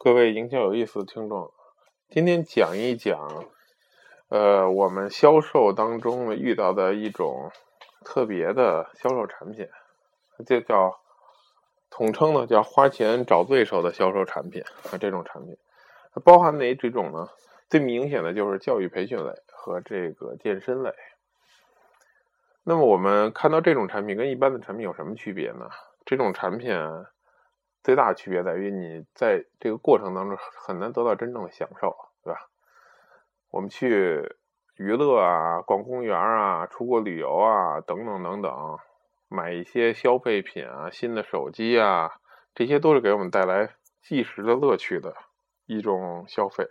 各位营销有意思的听众，今天讲一讲，呃，我们销售当中遇到的一种特别的销售产品，这叫统称呢叫花钱找对手的销售产品啊。这种产品它包含哪几种呢？最明显的就是教育培训类和这个健身类。那么我们看到这种产品跟一般的产品有什么区别呢？这种产品。最大的区别在于，你在这个过程当中很难得到真正的享受，对吧？我们去娱乐啊、逛公园啊、出国旅游啊等等等等，买一些消费品啊、新的手机啊，这些都是给我们带来即时的乐趣的一种消费。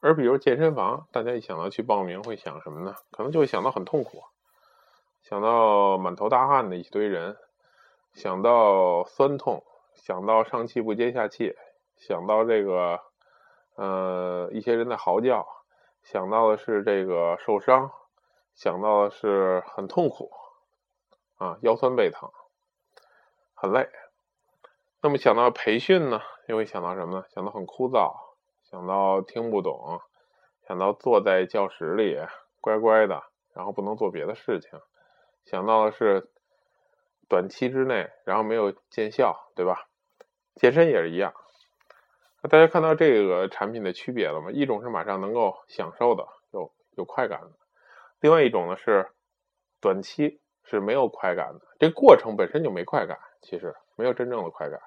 而比如健身房，大家一想到去报名，会想什么呢？可能就会想到很痛苦，想到满头大汗的一堆人。想到酸痛，想到上气不接下气，想到这个，呃，一些人的嚎叫，想到的是这个受伤，想到的是很痛苦，啊，腰酸背疼，很累。那么想到培训呢，又会想到什么呢？想到很枯燥，想到听不懂，想到坐在教室里乖乖的，然后不能做别的事情，想到的是。短期之内，然后没有见效，对吧？健身也是一样。那大家看到这个产品的区别了吗？一种是马上能够享受的，有有快感的；另外一种呢是短期是没有快感的。这过程本身就没快感，其实没有真正的快感。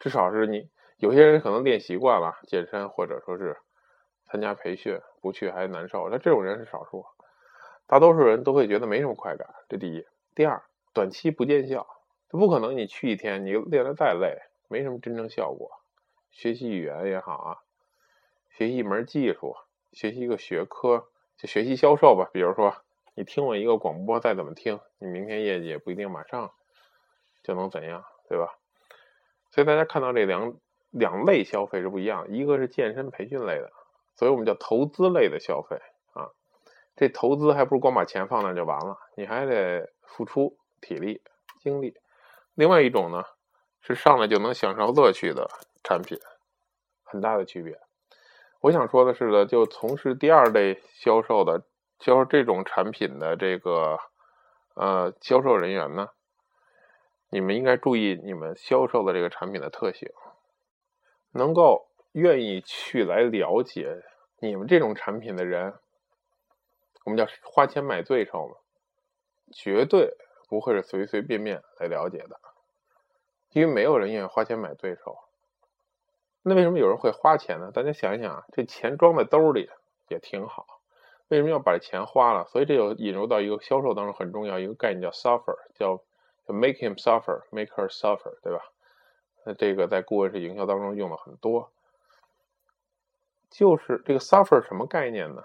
至少是你有些人可能练习惯了健身，或者说是参加培训，不去还难受。那这种人是少数，大多数人都会觉得没什么快感。这第一，第二。短期不见效，不可能。你去一天，你练得再累，没什么真正效果。学习语言也好啊，学习一门技术，学习一个学科，就学习销售吧。比如说，你听我一个广播，再怎么听，你明天业绩也不一定马上就能怎样，对吧？所以大家看到这两两类消费是不一样，一个是健身培训类的，所以我们叫投资类的消费啊。这投资还不如光把钱放那就完了，你还得付出。体力、精力，另外一种呢是上来就能享受乐趣的产品，很大的区别。我想说的是呢，就从事第二类销售的销售这种产品的这个呃销售人员呢，你们应该注意你们销售的这个产品的特性，能够愿意去来了解你们这种产品的人，我们叫花钱买罪受嘛，绝对。不会是随随便便来了解的，因为没有人愿意花钱买对手。那为什么有人会花钱呢？大家想一想啊，这钱装在兜里也挺好，为什么要把这钱花了？所以这就引入到一个销售当中很重要一个概念，叫 suffer，叫叫 make him suffer，make her suffer，对吧？那这个在顾问式营销当中用的很多，就是这个 suffer 什么概念呢？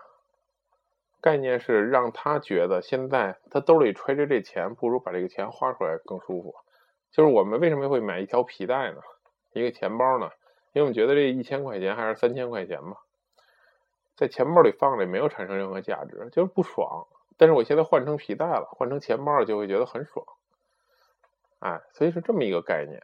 概念是让他觉得现在他兜里揣着这钱，不如把这个钱花出来更舒服。就是我们为什么会买一条皮带呢？一个钱包呢？因为我们觉得这一千块钱还是三千块钱嘛，在钱包里放着没有产生任何价值，就是不爽。但是我现在换成皮带了，换成钱包了，就会觉得很爽。哎，所以是这么一个概念。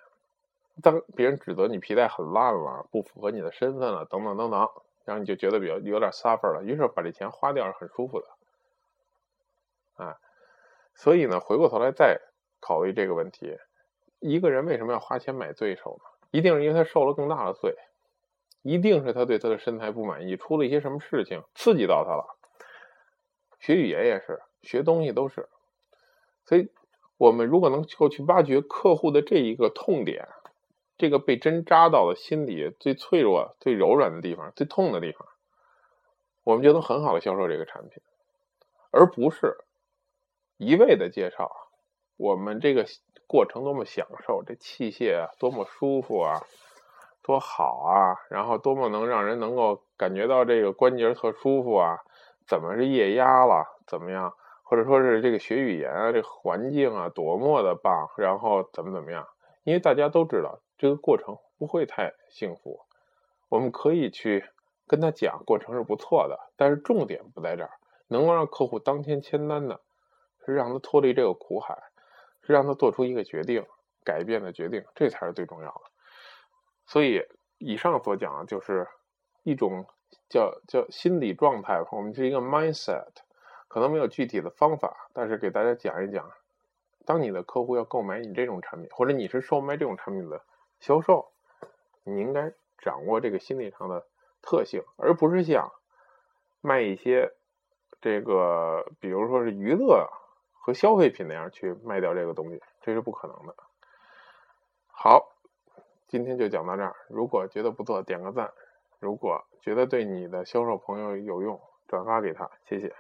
当别人指责你皮带很烂了，不符合你的身份了，等等等等。然后你就觉得比较有点 suffer 了，于是把这钱花掉是很舒服的，啊，所以呢，回过头来再考虑这个问题，一个人为什么要花钱买罪受呢？一定是因为他受了更大的罪，一定是他对他的身材不满意，出了一些什么事情刺激到他了。学语言也是，学东西都是，所以我们如果能够去挖掘客户的这一个痛点。这个被针扎到了心里最脆弱、最柔软的地方、最痛的地方，我们就能很好的销售这个产品，而不是一味的介绍我们这个过程多么享受，这器械啊多么舒服啊，多好啊，然后多么能让人能够感觉到这个关节特舒服啊，怎么是液压了，怎么样，或者说是这个学语言啊，这环境啊多么的棒，然后怎么怎么样，因为大家都知道。这个过程不会太幸福，我们可以去跟他讲，过程是不错的，但是重点不在这儿。能够让客户当天签单的，是让他脱离这个苦海，是让他做出一个决定，改变的决定，这才是最重要的。所以，以上所讲的就是一种叫叫心理状态，我们是一个 mindset，可能没有具体的方法，但是给大家讲一讲，当你的客户要购买你这种产品，或者你是售卖这种产品的销售，你应该掌握这个心理上的特性，而不是像卖一些这个，比如说是娱乐和消费品那样去卖掉这个东西，这是不可能的。好。今天就讲到这儿。如果觉得不错，点个赞；如果觉得对你的销售朋友有用，转发给他，谢谢。